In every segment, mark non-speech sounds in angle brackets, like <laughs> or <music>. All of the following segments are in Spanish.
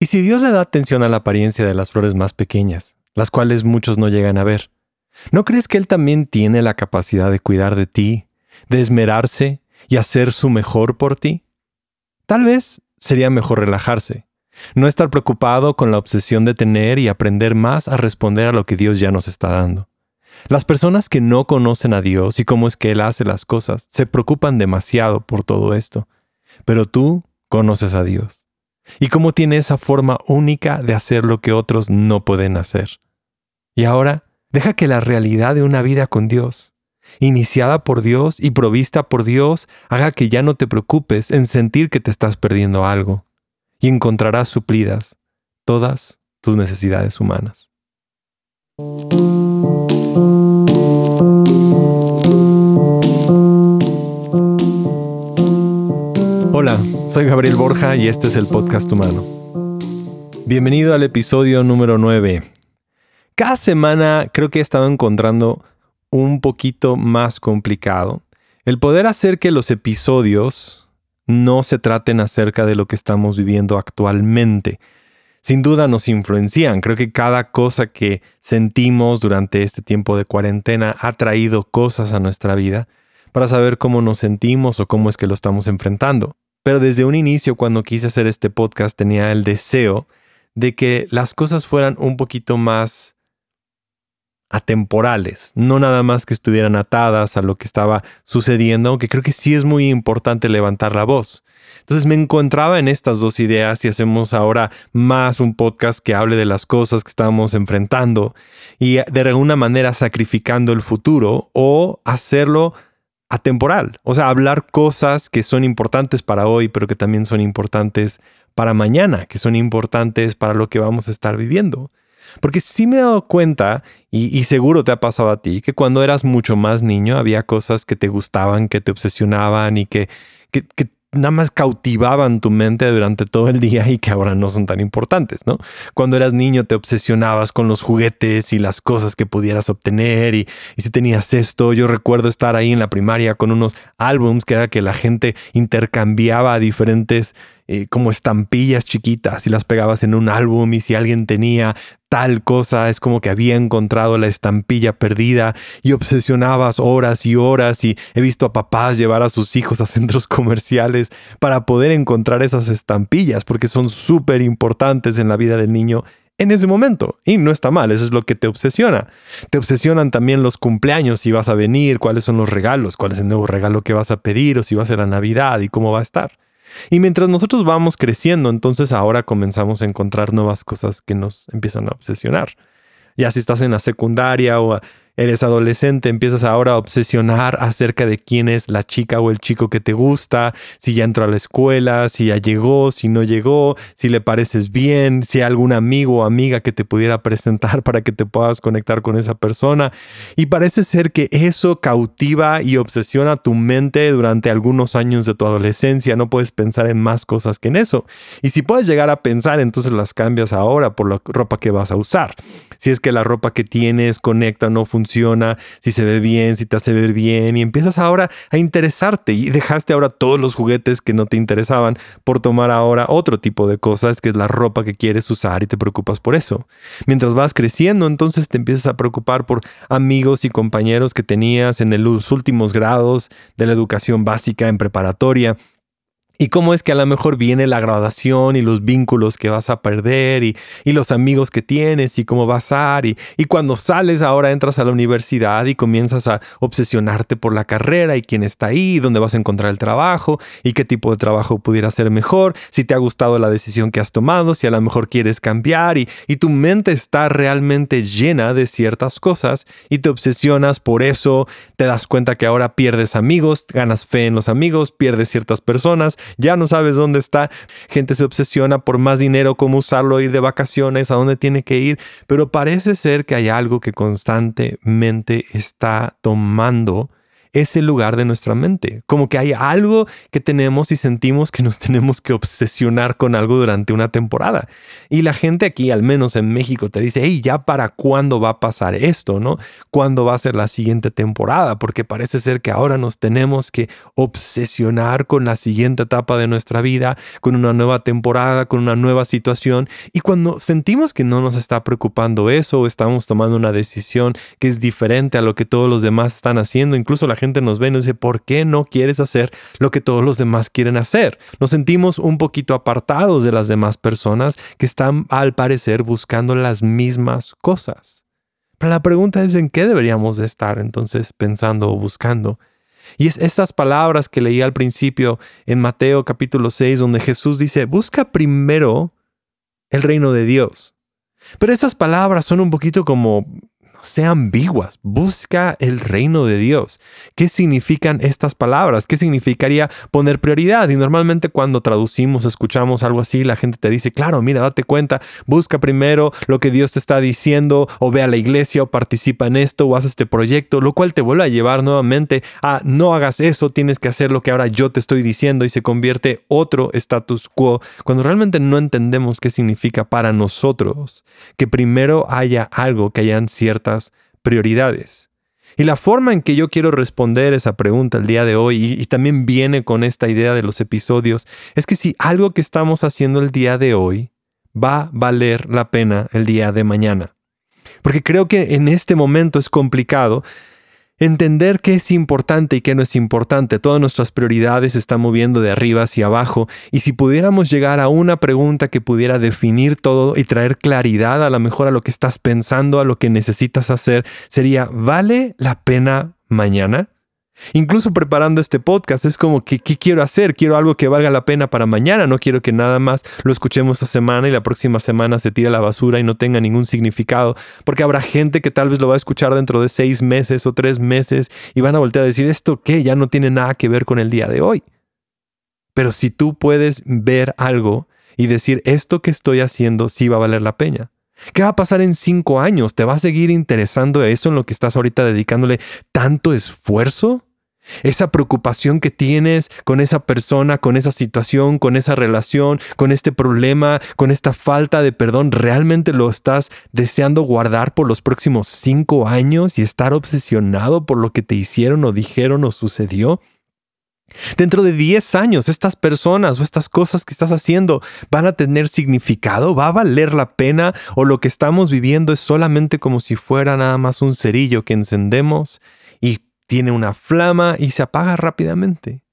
¿Y si Dios le da atención a la apariencia de las flores más pequeñas, las cuales muchos no llegan a ver? ¿No crees que Él también tiene la capacidad de cuidar de ti, de esmerarse y hacer su mejor por ti? Tal vez sería mejor relajarse, no estar preocupado con la obsesión de tener y aprender más a responder a lo que Dios ya nos está dando. Las personas que no conocen a Dios y cómo es que Él hace las cosas se preocupan demasiado por todo esto, pero tú conoces a Dios y cómo tiene esa forma única de hacer lo que otros no pueden hacer. Y ahora, deja que la realidad de una vida con Dios, iniciada por Dios y provista por Dios, haga que ya no te preocupes en sentir que te estás perdiendo algo, y encontrarás suplidas todas tus necesidades humanas. Soy Gabriel Borja y este es el podcast humano. Bienvenido al episodio número 9. Cada semana creo que he estado encontrando un poquito más complicado el poder hacer que los episodios no se traten acerca de lo que estamos viviendo actualmente. Sin duda nos influencian. Creo que cada cosa que sentimos durante este tiempo de cuarentena ha traído cosas a nuestra vida para saber cómo nos sentimos o cómo es que lo estamos enfrentando. Pero desde un inicio, cuando quise hacer este podcast, tenía el deseo de que las cosas fueran un poquito más atemporales, no nada más que estuvieran atadas a lo que estaba sucediendo, aunque creo que sí es muy importante levantar la voz. Entonces me encontraba en estas dos ideas y hacemos ahora más un podcast que hable de las cosas que estamos enfrentando y de alguna manera sacrificando el futuro o hacerlo atemporal. O sea, hablar cosas que son importantes para hoy, pero que también son importantes para mañana, que son importantes para lo que vamos a estar viviendo. Porque sí me he dado cuenta, y, seguro te ha pasado a ti, que cuando eras mucho más niño había cosas que te gustaban, que te obsesionaban y que, que, que nada más cautivaban tu mente durante todo el día y que ahora no son tan importantes, ¿no? Cuando eras niño te obsesionabas con los juguetes y las cosas que pudieras obtener y, si tenías esto, yo recuerdo estar ahí en la primaria con unos álbums que era que la gente intercambiaba diferentes eh, como estampillas chiquitas y las pegabas en un álbum y si alguien tenía tal cosa, es como que había encontrado la estampilla perdida y obsesionabas horas y horas y he visto a papás llevar a sus hijos a centros <laughs> comerciales para poder encontrar esas estampillas porque son súper importantes en la vida del niño en ese momento. Y no está mal, eso es lo que te obsesiona. Te obsesionan también los cumpleaños, si vas a venir, cuáles son los regalos, cuál es el nuevo regalo que vas a pedir o si va a ser la Navidad y cómo va a estar. Y mientras nosotros vamos creciendo, entonces ahora comenzamos a encontrar nuevas cosas que nos empiezan a obsesionar. Ya si estás en la secundaria o Eres adolescente, empiezas ahora a obsesionar acerca de quién es la chica o el chico que te gusta, si ya entró a la escuela, si ya llegó, si no llegó, si le pareces bien, si hay algún amigo o amiga que te pudiera <laughs> presentar para que te puedas conectar con esa persona. Y parece ser que eso cautiva y obsesiona tu mente durante algunos años de tu adolescencia. No puedes pensar en más cosas que en eso. Y si puedes llegar a pensar, entonces las cambias ahora por la ropa que vas a usar. Si es que la ropa que tienes conecta o no funciona si se ve bien, si te hace ver bien y empiezas ahora a interesarte y dejaste ahora todos los juguetes que no te interesaban por tomar ahora otro tipo de cosas que es la ropa que quieres usar y te preocupas por eso. Mientras vas creciendo, entonces te empiezas a preocupar por amigos y compañeros que tenías en los últimos grados de la educación básica en preparatoria y cómo es que a lo mejor viene la graduación y los vínculos que vas a perder y, los amigos que tienes y cómo vas a y, y cuando sales ahora entras a la universidad y comienzas a obsesionarte por la carrera y quién está ahí, dónde vas a encontrar el trabajo y qué tipo de trabajo pudiera ser mejor, si te ha gustado la decisión que has tomado, si a lo mejor quieres cambiar y, y tu mente está realmente llena de ciertas cosas y te obsesionas por eso, te das cuenta que ahora pierdes amigos, ganas fe en los amigos, pierdes ciertas personas, ya no sabes dónde está. Gente se obsesiona por más dinero, cómo usarlo, ir de vacaciones, a dónde tiene que ir, pero parece ser que hay algo que constantemente está tomando ese lugar de nuestra mente. Como que hay algo que tenemos y sentimos que nos <laughs> tenemos que obsesionar con algo durante una temporada. Y la gente aquí, al menos en México, te dice, hey, ¿ya para cuándo va a pasar esto? ¿No? ¿Cuándo va a ser la siguiente temporada? Porque parece ser que ahora nos tenemos que obsesionar con la siguiente etapa de nuestra vida, con una nueva temporada, con una nueva situación. Y cuando sentimos que no nos está preocupando eso o estamos tomando una decisión que es diferente a lo que todos los demás están haciendo, incluso la gente nos ve y nos dice, ¿por qué no quieres hacer lo que todos los demás quieren hacer? Nos sentimos un poquito apartados de las demás personas que están al parecer buscando las mismas cosas. Pero la pregunta es en qué deberíamos de estar entonces pensando o buscando. Y es estas palabras que leí al principio en Mateo capítulo 6, donde Jesús dice, busca primero el reino de Dios. Pero esas palabras son un poquito como sean ambiguas. Busca el reino de Dios. ¿Qué significan estas palabras? ¿Qué significaría poner prioridad? Y normalmente cuando traducimos, escuchamos algo así, la gente te dice, claro, mira, date cuenta, busca primero lo que Dios te está diciendo, o ve a la iglesia, o participa en esto, o haz este proyecto, lo cual te vuelve a llevar nuevamente a no hagas eso, tienes que hacer lo que ahora yo te estoy diciendo y se convierte otro status quo, cuando realmente no entendemos qué significa para nosotros que primero haya algo, que hayan ciertas prioridades. Y la forma en que yo quiero responder esa pregunta el día de hoy, y, y, también viene con esta idea de los episodios, es que si algo que estamos haciendo el día de hoy va a valer la pena el día de mañana. Porque creo que en este momento es complicado Entender qué es importante y qué no es importante. Todas nuestras prioridades se están moviendo de arriba hacia abajo y si pudiéramos llegar a una pregunta que pudiera definir todo y traer claridad a lo mejor a lo que estás pensando, a lo que necesitas hacer, sería, ¿vale la pena mañana? Incluso preparando este podcast es como que ¿qué quiero hacer? Quiero algo que valga la pena para mañana, no quiero que nada más lo escuchemos esta semana y la próxima semana se tire a la basura y no tenga ningún significado, porque habrá gente que tal vez lo va a escuchar dentro de seis meses o tres meses y van a voltear a decir esto que ya no tiene nada que ver con el día de hoy. Pero si tú puedes ver algo y decir esto que estoy haciendo sí va a valer la pena. ¿Qué va a pasar en cinco años? ¿Te va a seguir interesando eso en lo que estás ahorita dedicándole tanto esfuerzo? Esa preocupación que tienes con esa persona, con esa situación, con esa relación, con este problema, con esta falta de perdón, ¿realmente lo estás deseando guardar por los próximos cinco años y estar obsesionado por lo que te hicieron o dijeron o sucedió? Dentro de 10 años, estas personas o estas cosas que estás haciendo van a tener significado, va a valer la pena o lo que estamos viviendo es solamente como si fuera nada más un cerillo que encendemos tiene una flama y se apaga rápidamente.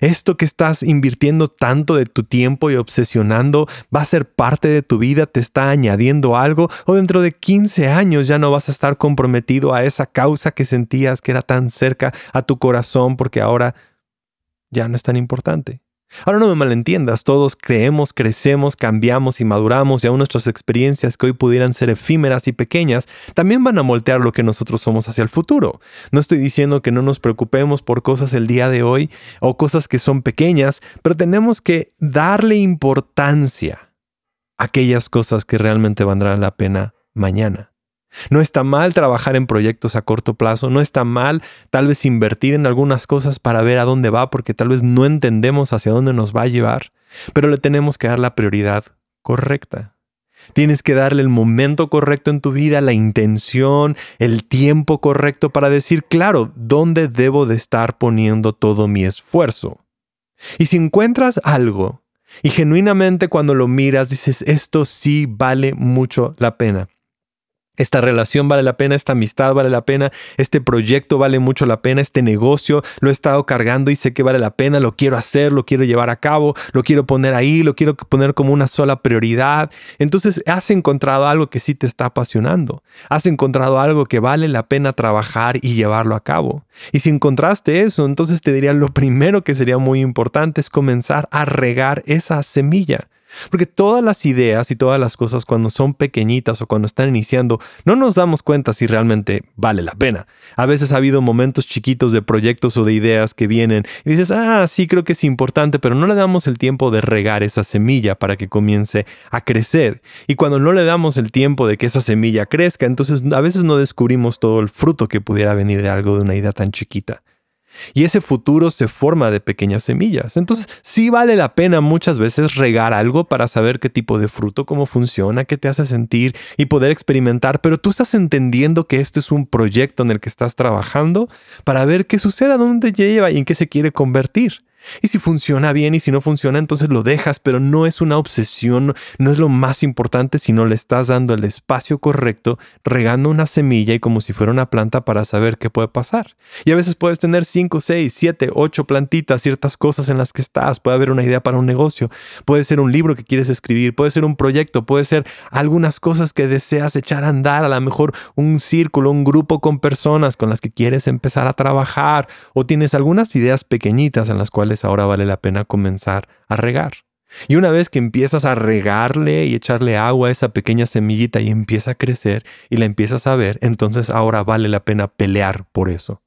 Esto que estás invirtiendo tanto de tu tiempo y obsesionando va a ser parte de tu vida, te está añadiendo algo o dentro de 15 años ya no vas a estar comprometido a esa causa que sentías que era tan cerca a tu corazón porque ahora ya no es tan importante. Ahora no me malentiendas, todos creemos, crecemos, cambiamos y maduramos y aún nuestras experiencias que hoy pudieran ser efímeras y pequeñas también van a moldear lo que nosotros somos hacia el futuro. No estoy diciendo que no nos preocupemos por cosas el día de hoy o cosas que son pequeñas, pero tenemos que darle importancia a aquellas cosas que realmente valdrán la pena mañana. No está mal trabajar en proyectos a corto plazo, no está mal tal vez invertir en algunas cosas para ver a dónde va porque tal vez no entendemos hacia dónde nos va a llevar, pero le tenemos que dar la prioridad correcta. Tienes que darle el momento correcto en tu vida, la intención, el tiempo correcto para decir, claro, dónde debo de estar poniendo todo mi esfuerzo. Y si encuentras algo y genuinamente cuando lo miras dices, esto sí vale mucho la pena, esta relación vale la pena, esta amistad vale la pena, este proyecto vale mucho la pena, este negocio lo he estado cargando y sé que vale la pena, lo quiero hacer, lo quiero llevar a cabo, lo quiero poner ahí, lo quiero poner como una sola prioridad. Entonces has encontrado algo que sí te está apasionando, has encontrado algo que vale la pena trabajar y llevarlo a cabo. Y si encontraste eso, entonces te diría lo primero que sería muy importante es comenzar a regar esa semilla. Porque todas las ideas y todas las cosas cuando son pequeñitas o cuando están iniciando, no nos damos cuenta si realmente vale la pena. A veces ha habido momentos chiquitos de proyectos o de ideas que vienen y dices, ah, sí, creo que es importante, pero no le damos el tiempo de regar esa semilla para que comience a crecer. Y cuando no le damos el tiempo de que esa semilla crezca, entonces a veces no descubrimos todo el fruto que pudiera venir de algo de una idea tan chiquita. Y ese futuro se forma de pequeñas semillas. Entonces, sí vale la pena muchas veces regar algo para saber qué tipo de fruto, cómo funciona, qué te hace sentir y poder experimentar, pero tú estás entendiendo que esto es un proyecto en el que estás trabajando para ver qué sucede, a dónde lleva y en qué se quiere convertir. Y si funciona bien y si no funciona, entonces lo dejas, pero no es una obsesión, no es lo más importante, sino le estás dando el espacio correcto, regando una semilla y como si fuera una planta para saber qué puede pasar. Y a veces puedes tener 5, 6, 7, 8 plantitas, ciertas cosas en las que estás, puede haber una idea para un negocio, puede ser un libro que quieres escribir, puede ser un proyecto, puede ser algunas cosas que deseas echar a andar, a lo mejor un círculo, un grupo con personas con las que quieres empezar a trabajar o tienes algunas ideas pequeñitas en las cuales ahora vale la pena comenzar a regar. Y una vez que empiezas a regarle y echarle agua a esa pequeña semillita y empieza a crecer y la empiezas a ver, entonces ahora vale la pena pelear por eso.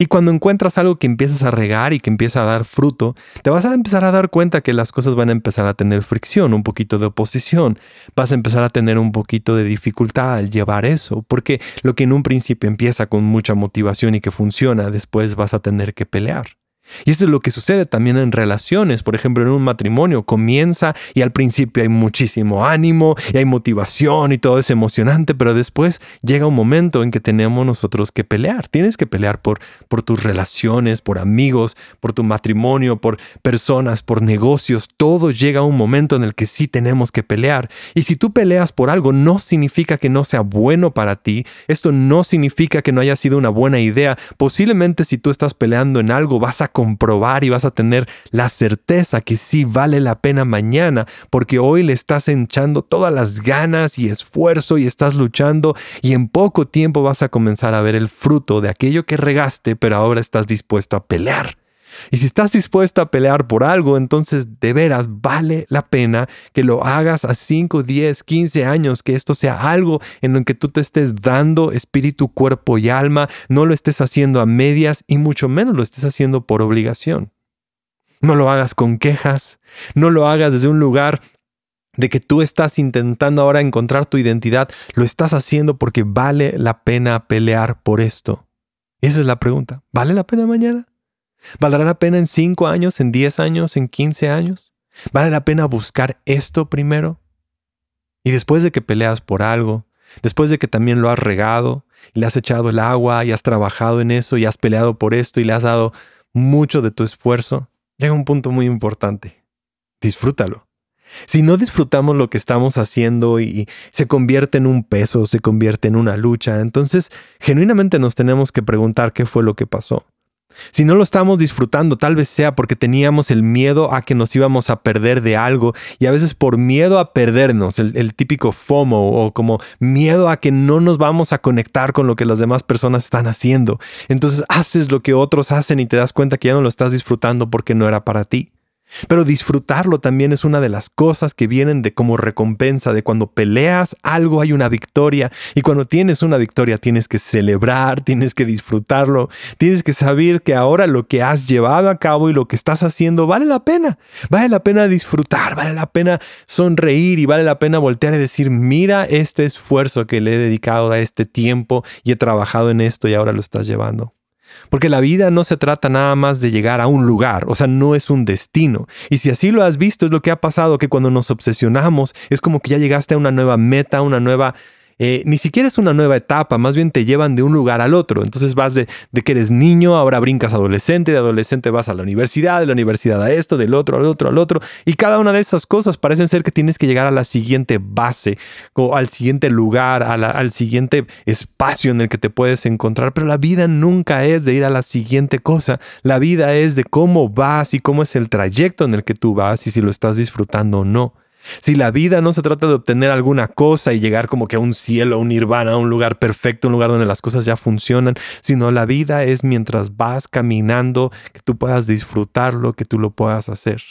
Y cuando encuentras algo que empiezas a regar y que empieza a dar fruto, te vas a empezar a dar cuenta que las cosas van a empezar a tener fricción, un poquito de oposición, vas a empezar a tener un poquito de dificultad al llevar eso, porque lo que en un principio empieza con mucha motivación y que funciona, después vas a tener que pelear. Y eso es lo que sucede también en relaciones, por ejemplo, en un matrimonio. Comienza y al principio hay muchísimo ánimo y hay motivación y todo es emocionante, pero después llega un momento en que tenemos nosotros que pelear. Tienes que pelear por, por tus relaciones, por amigos, por tu matrimonio, por personas, por negocios. Todo llega a un momento en el que sí tenemos que pelear. Y si tú peleas por algo, no significa que no sea bueno para ti. Esto no significa que no haya sido una buena idea. Posiblemente si tú estás peleando en algo, vas a comprobar y vas a tener la certeza que sí vale la pena mañana, porque hoy le estás echando todas las ganas y esfuerzo y estás luchando y en poco tiempo vas a comenzar a ver el fruto de aquello que regaste, pero ahora estás dispuesto a pelear. Y si estás dispuesto a pelear por algo, entonces de veras vale la pena que lo hagas a 5, 10, 15 años, que esto sea algo en lo que tú te estés dando espíritu, cuerpo y alma, no lo estés haciendo a medias y mucho menos lo estés haciendo por obligación. No lo hagas con quejas, no lo hagas desde un lugar de que tú estás intentando ahora encontrar tu identidad, lo estás haciendo porque vale la pena pelear por esto. Esa es la pregunta. ¿Vale la pena mañana? ¿Valdrá la pena en 5 años, en 10 años, en 15 años? ¿Vale la pena buscar esto primero? Y después de que peleas por algo, después de que también lo has regado, y le has echado el agua y has trabajado en eso y has peleado por esto y le has dado mucho de tu esfuerzo, llega un punto muy importante. Disfrútalo. Si no disfrutamos lo que estamos haciendo y se convierte en un peso, se convierte en una lucha, entonces genuinamente nos tenemos que preguntar qué fue lo que pasó. Si no lo estamos disfrutando, tal vez sea porque teníamos el miedo a que nos íbamos a perder de algo y a veces por miedo a perdernos, el, típico FOMO o como miedo a que no nos vamos a conectar con lo que las demás personas están haciendo. Entonces haces lo que otros hacen y te das cuenta que ya no lo estás disfrutando porque no era para ti. Pero disfrutarlo también es una de las cosas que vienen de como recompensa, de cuando peleas algo hay una victoria y cuando tienes una victoria tienes que celebrar, tienes que disfrutarlo, tienes que saber que ahora lo que has llevado a cabo y lo que estás haciendo vale la pena, vale la pena disfrutar, vale la pena sonreír y vale la pena voltear y decir, mira este esfuerzo que le he dedicado a este tiempo y he trabajado en esto y ahora lo estás llevando. Porque la vida no se trata nada más de llegar a un lugar, o sea, no es un destino. Y si así lo has visto, es lo que ha pasado, que cuando nos obsesionamos, es como que ya llegaste a una nueva meta, una nueva eh, ni siquiera es una nueva etapa, más bien te llevan de un lugar al otro. Entonces vas de, de, que eres niño, ahora brincas adolescente, de adolescente vas a la universidad, de la universidad a esto, del otro al otro al otro. Y cada una de esas cosas parecen ser que tienes que llegar a la siguiente base o al siguiente lugar, al siguiente espacio en el que te puedes encontrar. Pero la vida nunca es de ir a la siguiente cosa. La vida es de cómo vas y cómo es el trayecto en el que tú vas y si lo estás disfrutando o no. Si la vida no se trata de obtener alguna cosa y llegar como que a un cielo, un nirvana, a un lugar perfecto, un lugar donde las cosas ya funcionan, sino la vida es mientras vas caminando, que tú puedas disfrutarlo, que tú lo puedas hacer.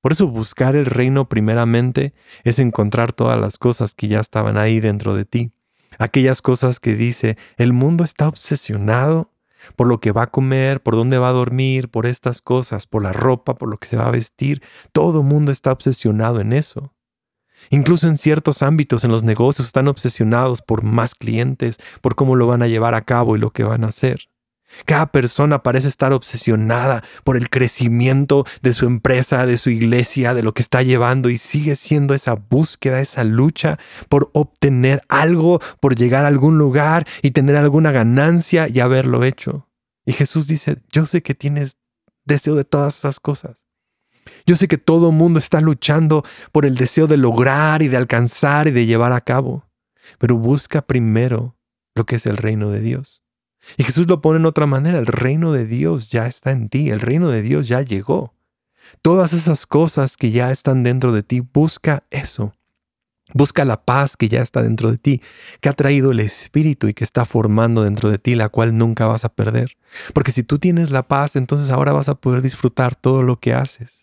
Por eso buscar el reino primeramente es encontrar todas las cosas que ya estaban ahí dentro de ti. Aquellas cosas que dice, el mundo está obsesionado por lo que va a comer, por dónde va a dormir, por estas cosas, por la ropa, por lo que se va a vestir. Todo el mundo está obsesionado en eso. Incluso en ciertos ámbitos, en los negocios, están obsesionados por más clientes, por cómo lo van a llevar a cabo y lo que van a hacer. Cada persona parece estar obsesionada por el crecimiento de su empresa, de su iglesia, de lo que está llevando y sigue siendo esa búsqueda, esa lucha por obtener algo, por llegar a algún lugar y tener alguna ganancia y haberlo hecho. Y Jesús dice, yo sé que tienes deseo de todas esas cosas. Yo sé que todo el mundo está luchando por el deseo de lograr y de alcanzar y de llevar a cabo, pero busca primero lo que es el reino de Dios. Y Jesús lo pone en otra manera, el reino de Dios ya está en ti, el reino de Dios ya llegó. Todas esas cosas que ya están dentro de ti, busca eso. Busca la paz que ya está dentro de ti, que ha traído el Espíritu y que está formando dentro de ti, la cual nunca vas a perder. Porque si tú tienes la paz, entonces ahora vas a poder disfrutar todo lo que haces.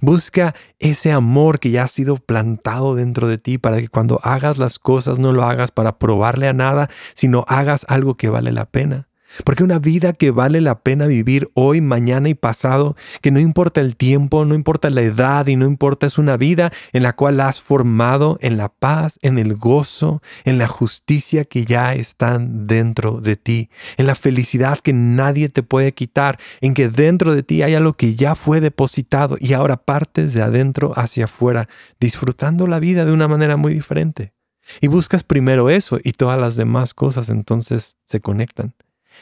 Busca ese amor que ya ha sido plantado dentro de ti para que cuando hagas las cosas no lo hagas para probarle a nada, sino hagas algo que vale la pena. Porque una vida que vale la pena vivir hoy, mañana y pasado, que no importa el tiempo, no importa la edad y no importa, es una vida en la cual has formado en la paz, en el gozo, en la justicia que ya están dentro de ti, en la felicidad que nadie te puede quitar, en que dentro de ti hay algo que ya fue depositado y ahora partes de adentro hacia afuera, disfrutando la vida de una manera muy diferente. Y buscas primero eso y todas las demás cosas entonces se conectan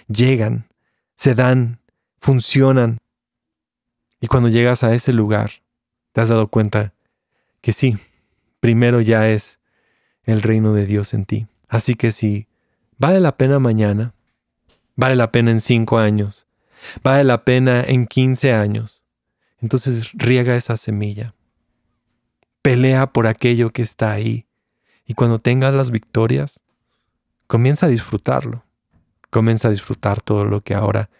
llegan, se dan, funcionan. Y cuando llegas a ese lugar, te has dado cuenta que sí, primero ya es el reino de Dios en ti. Así que si vale la pena mañana, vale la pena en cinco años, vale la pena en quince años, entonces riega esa semilla. Pelea por aquello que está ahí. Y cuando tengas las victorias, comienza a disfrutarlo. Comienza a disfrutar todo lo que ahora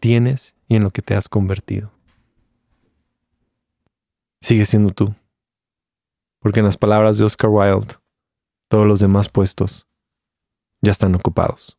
tienes y en lo que te has convertido. Sigue siendo tú. Porque en las palabras de Oscar Wilde, todos los demás puestos ya están ocupados.